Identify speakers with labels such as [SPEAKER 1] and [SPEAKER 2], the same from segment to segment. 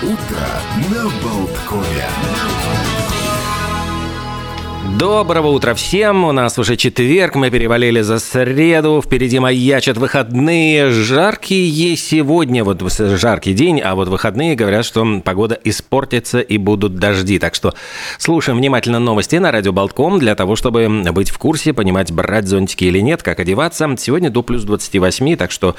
[SPEAKER 1] Утро на Болткове.
[SPEAKER 2] Доброго утра всем! У нас уже четверг, мы перевалили за среду, впереди маячат выходные. Жаркие сегодня, вот жаркий день, а вот выходные говорят, что погода испортится и будут дожди. Так что слушаем внимательно новости на радио Болтком для того, чтобы быть в курсе, понимать, брать зонтики или нет, как одеваться. Сегодня до плюс 28, так что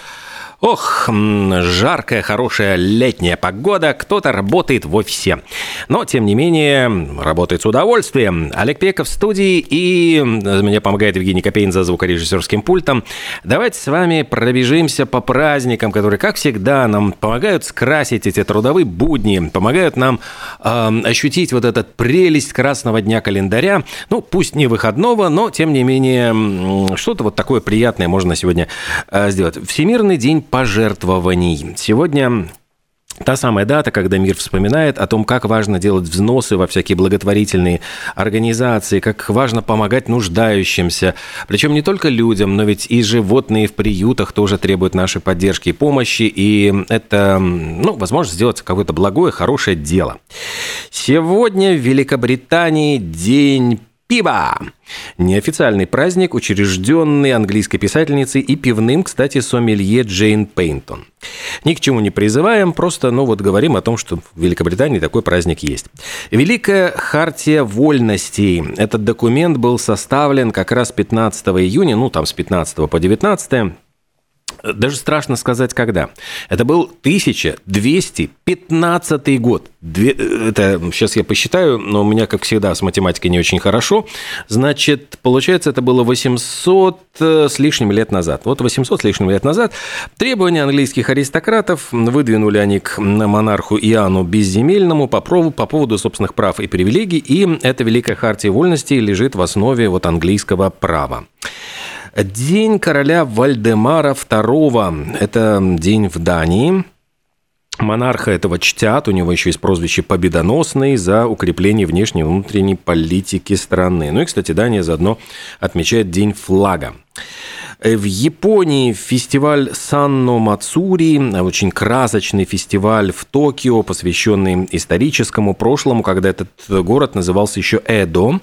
[SPEAKER 2] Ох, жаркая, хорошая летняя погода, кто-то работает в офисе. Но, тем не менее, работает с удовольствием. Олег Пеков в студии и мне помогает Евгений Копейн за звукорежиссерским пультом. Давайте с вами пробежимся по праздникам, которые, как всегда, нам помогают скрасить эти трудовые будни, помогают нам э, ощутить вот этот прелесть красного дня календаря. Ну, пусть не выходного, но, тем не менее, что-то вот такое приятное можно сегодня э, сделать. Всемирный день пожертвований. Сегодня Та самая дата, когда мир вспоминает о том, как важно делать взносы во всякие благотворительные организации, как важно помогать нуждающимся. Причем не только людям, но ведь и животные в приютах тоже требуют нашей поддержки и помощи. И это, ну, возможно, сделать какое-то благое, хорошее дело. Сегодня в Великобритании день пива. Неофициальный праздник, учрежденный английской писательницей и пивным, кстати, сомелье Джейн Пейнтон. Ни к чему не призываем, просто, ну вот говорим о том, что в Великобритании такой праздник есть. Великая хартия вольностей. Этот документ был составлен как раз 15 июня, ну там с 15 по 19 даже страшно сказать, когда. Это был 1215 год. Это сейчас я посчитаю, но у меня, как всегда, с математикой не очень хорошо. Значит, получается, это было 800 э, с лишним лет назад. Вот 800 с лишним лет назад требования английских аристократов выдвинули они к монарху Иоанну Безземельному по, по поводу собственных прав и привилегий, и эта Великая Хартия Вольности лежит в основе вот английского права. День короля Вальдемара II. Это день в Дании. Монарха этого чтят, у него еще есть прозвище «Победоносный» за укрепление внешней и внутренней политики страны. Ну и, кстати, Дания заодно отмечает День флага. Э, в Японии фестиваль Санно Мацури, очень красочный фестиваль в Токио, посвященный историческому прошлому, когда этот город назывался еще Эдо.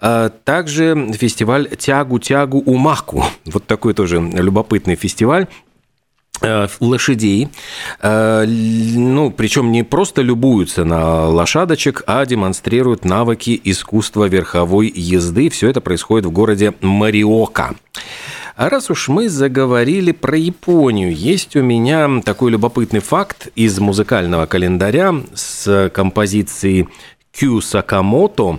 [SPEAKER 2] А также фестиваль Тягу-Тягу Умаку. Вот такой тоже любопытный фестиваль э, лошадей, э, ну, причем не просто любуются на лошадочек, а демонстрируют навыки искусства верховой езды. Все это происходит в городе Мариока. А раз уж мы заговорили про Японию, есть у меня такой любопытный факт из музыкального календаря с композицией Кю Сакамото.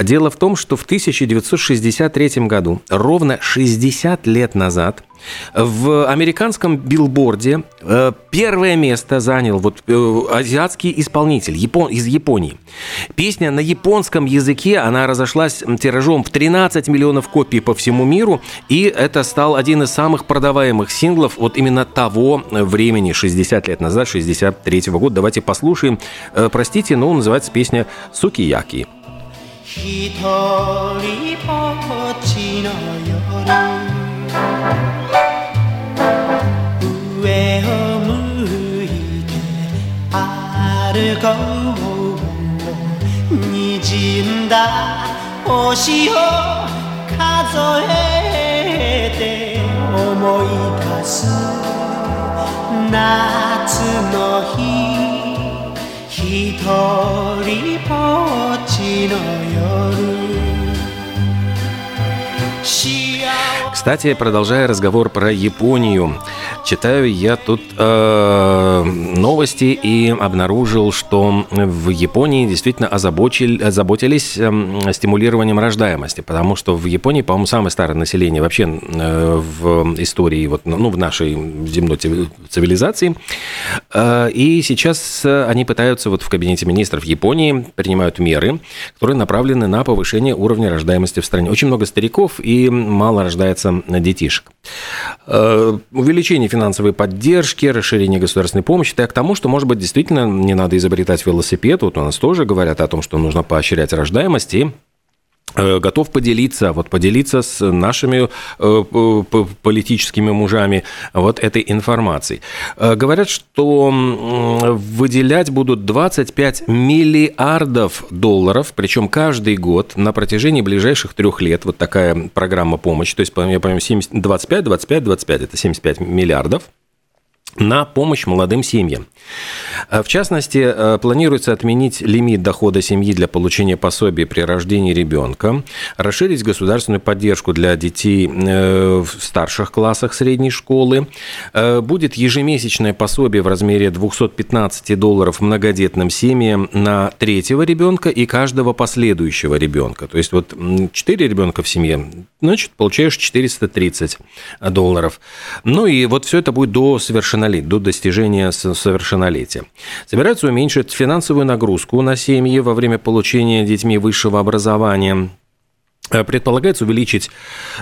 [SPEAKER 2] Дело в том, что в 1963 году, ровно 60 лет назад, в американском билборде э, первое место занял вот э, азиатский исполнитель Япон, из Японии. Песня на японском языке, она разошлась тиражом в 13 миллионов копий по всему миру, и это стал один из самых продаваемых синглов вот именно того времени, 60 лет назад, 63 -го года. Давайте послушаем. Э, простите, но называется песня «Сукияки». 一人ぼっちの夜 にじんだ星を数えて思い出す夏の日。一人 Кстати, продолжая разговор про Японию, читаю я тут э, новости и обнаружил, что в Японии действительно озабочили, озаботились э, стимулированием рождаемости, потому что в Японии, по-моему, самое старое население вообще э, в истории, вот, ну, в нашей земной цивилизации. Э, и сейчас они пытаются вот в кабинете министров Японии принимают меры, которые направлены на повышение уровня рождаемости в стране. Очень много стариков и мало рождается детишек. Э, увеличение финансовой поддержки, расширение государственной помощи, это к тому, что, может быть, действительно не надо изобретать велосипед. Вот у нас тоже говорят о том, что нужно поощрять рождаемость и готов поделиться, вот поделиться с нашими э, политическими мужами вот этой информацией. Э, говорят, что выделять будут 25 миллиардов долларов, причем каждый год на протяжении ближайших трех лет. Вот такая программа помощи. То есть, я понимаю, 25, 25, 25 – это 75 миллиардов на помощь молодым семьям. Э, в частности, э, планируется отменить лимит дохода семьи для получения пособий при рождении ребенка, расширить государственную поддержку для детей э, в старших классах средней школы, будет ежемесячное пособие в размере 215 долларов многодетным семьям на третьего ребенка и каждого последующего ребенка. То есть вот 4 ребенка в семье, значит, получаешь 430 долларов. Ну и вот все это будет до совершеннолетия, до достижения совершеннолетия. Собираются уменьшить финансовую нагрузку на семьи во время получения детьми высшего образования – предполагается увеличить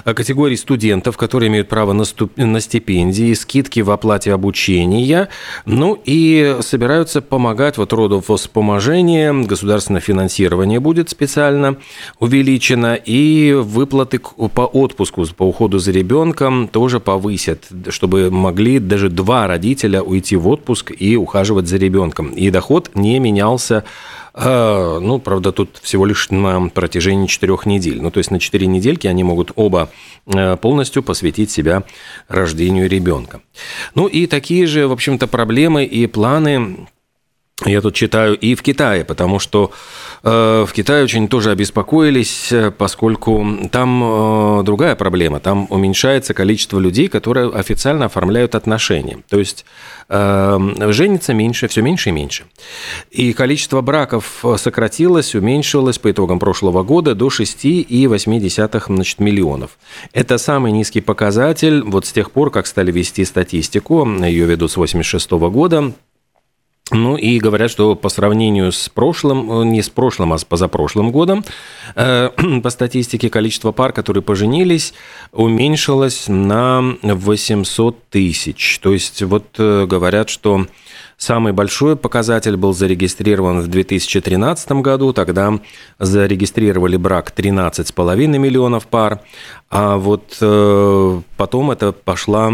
[SPEAKER 2] э, категории студентов, которые имеют право на, ступ... на стипендии, скидки в оплате обучения, ну и собираются помогать вот роду вспоможения, государственное финансирование будет специально увеличено, и выплаты по отпуску, по уходу за ребенком тоже повысят, чтобы могли даже два родителя уйти в отпуск и ухаживать за ребенком. И доход не менялся ну, правда, тут всего лишь на протяжении четырех недель. Ну, то есть на четыре недельки они могут оба э, полностью посвятить себя рождению ребенка. Ну и такие же, в общем-то, проблемы и планы я тут читаю и в Китае, потому что э, в Китае очень тоже обеспокоились, э, поскольку там э, другая проблема. Там уменьшается количество людей, которые официально оформляют отношения. То есть э, женится меньше, все меньше и меньше. И количество браков сократилось, уменьшилось по итогам прошлого года до 6,8 значит, миллионов. Это самый низкий показатель вот с тех пор, как стали вести статистику, ее ведут с 1986 года, ну и говорят, что по сравнению с прошлым, э, не с прошлым, а с позапрошлым годом, э, по статистике количество пар, которые поженились, уменьшилось на 800 тысяч. То есть вот э, говорят, что самый большой показатель был зарегистрирован в 2013 году, тогда зарегистрировали брак 13,5 миллионов пар, а вот потом это пошла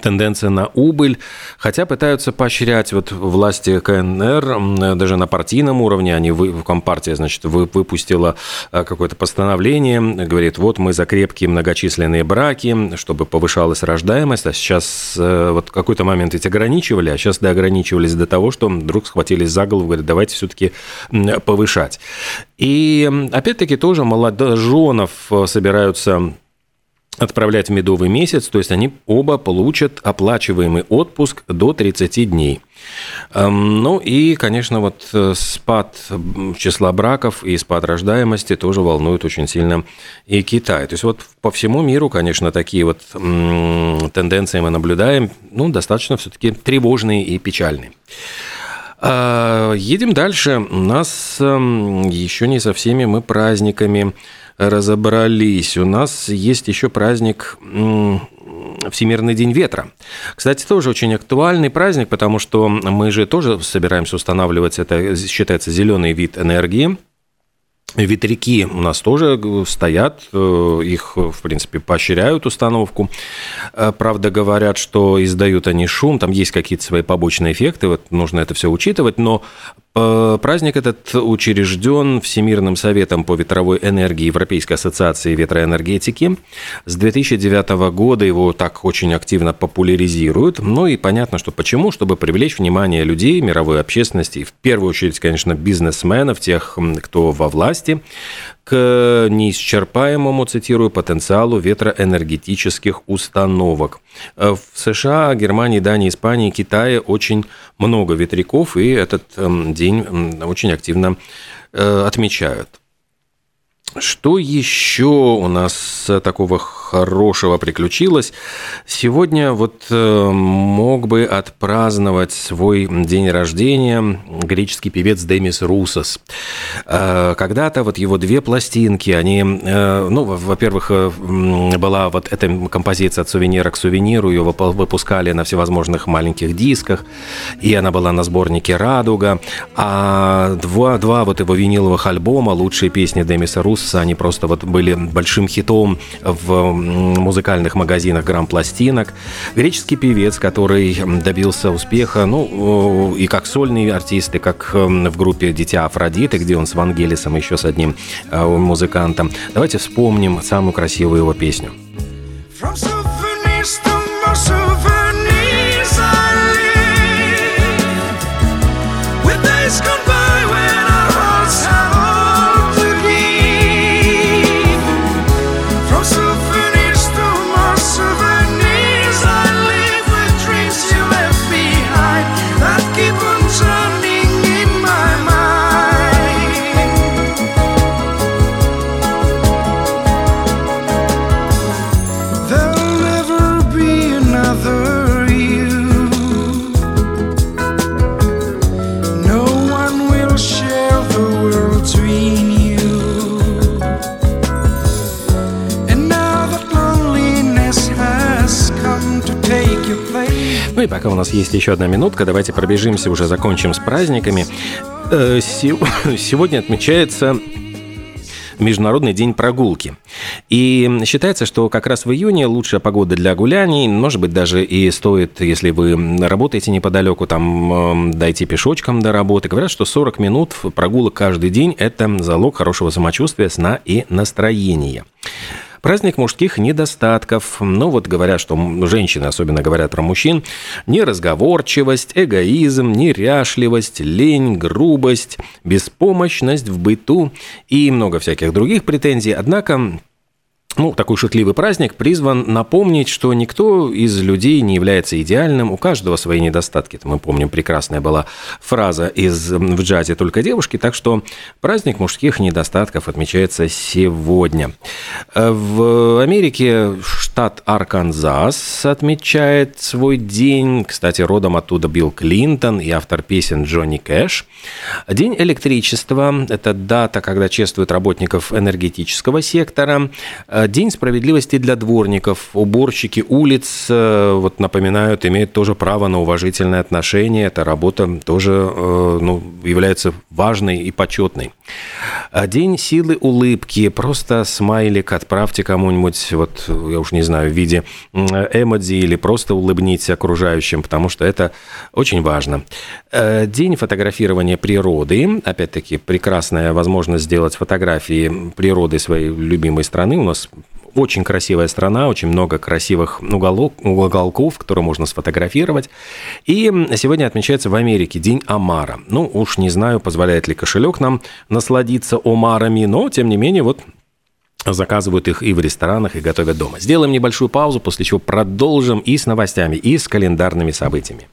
[SPEAKER 2] тенденция на убыль, хотя пытаются поощрять вот власти КНР, даже на партийном уровне, они, вы, Компартия, значит, выпустила э, какое-то постановление, говорит, вот мы за крепкие многочисленные браки, чтобы повышалась рождаемость, а сейчас э, вот какой-то момент эти ограничивали, а сейчас доограничивались до того, что вдруг схватились за голову, говорят, давайте все-таки повышать. И опять-таки тоже молодоженов э, собираются отправлять в медовый месяц, то есть они оба получат оплачиваемый отпуск до 30 дней. Эм, ну и, конечно, вот э, спад числа браков и спад рождаемости тоже волнует очень сильно и Китай. То есть вот по всему миру, конечно, такие вот тенденции мы наблюдаем, ну, достаточно все-таки тревожные и печальные. А, едем дальше. У нас эм, еще не со всеми мы праздниками разобрались. У нас есть еще праздник Всемирный день ветра. Кстати, тоже очень актуальный праздник, потому что мы же тоже собираемся устанавливать, это считается зеленый вид энергии, Ветряки у нас тоже стоят, э, их, в принципе, поощряют установку. Э, правда, говорят, что издают они шум, там есть какие-то свои побочные эффекты, вот нужно это все учитывать, но Э, праздник этот учрежден Всемирным советом по ветровой энергии Европейской ассоциации ветроэнергетики. С 2009 года его так очень активно популяризируют. Ну и понятно, что почему? Чтобы привлечь внимание людей, мировой общественности, в первую очередь, конечно, бизнесменов, тех, кто во власти, к неисчерпаемому, цитирую, потенциалу ветроэнергетических установок. Э, в США, Германии, Дании, Испании, Китае очень много ветряков, и этот эм, день очень активно э, отмечают. Что еще у нас такого хорошего приключилось? Сегодня вот э, мог бы отпраздновать свой день рождения греческий певец Демис Русос. Э, когда-то вот его две пластинки, они, э, ну, во-первых, была вот эта композиция от сувенира к сувениру, ее выпускали на всевозможных маленьких дисках, и она была на сборнике «Радуга», а два, два вот его виниловых альбома «Лучшие песни Демиса Русоса» Blues. Они просто вот были большим хитом в музыкальных магазинах грамм-пластинок. Греческий певец, который добился успеха, ну, и как сольный артист, и как в группе «Дитя Афродиты», где он с Вангелисом, еще с одним э, музыкантом. Давайте вспомним самую красивую его песню. И пока у нас есть еще одна минутка, давайте пробежимся, уже закончим с праздниками. Э, сегодня отмечается Международный день прогулки. И считается, что как раз в июне лучшая погода для гуляний. Может быть, даже и стоит, если вы работаете неподалеку, там дойти пешочком до работы. Говорят, что 40 минут прогулок каждый день – это залог хорошего самочувствия, сна и настроения. Праздник мужских недостатков. Ну вот говорят, что женщины, особенно говорят про мужчин, неразговорчивость, эгоизм, неряшливость, лень, грубость, беспомощность в быту и много всяких других претензий. Однако ну, такой шутливый праздник призван напомнить, что никто из людей не является идеальным, у каждого свои недостатки. Мы помним, прекрасная была фраза из в джазе «Только девушки», так что праздник мужских недостатков отмечается сегодня. В Америке штат Арканзас отмечает свой день. Кстати, родом оттуда Билл Клинтон и автор песен Джонни Кэш. День электричества – это дата, когда чествуют работников энергетического сектора – День справедливости для дворников. Уборщики улиц, э, вот напоминают, имеют тоже право на уважительное отношение. Эта работа тоже э, ну, является важной и почетной. День силы улыбки. Просто смайлик отправьте кому-нибудь, вот я уж не знаю, в виде эмодзи или просто улыбнитесь окружающим, потому что это очень важно. Э, день фотографирования природы. Опять-таки, прекрасная возможность сделать фотографии природы своей любимой страны. У нас очень красивая страна, очень много красивых уголок, уголков, которые можно сфотографировать. И сегодня отмечается в Америке День Омара. Ну, уж не знаю, позволяет ли кошелек нам насладиться омарами, но, тем не менее, вот заказывают их и в ресторанах, и готовят дома. Сделаем небольшую паузу, после чего продолжим и с новостями, и с календарными событиями.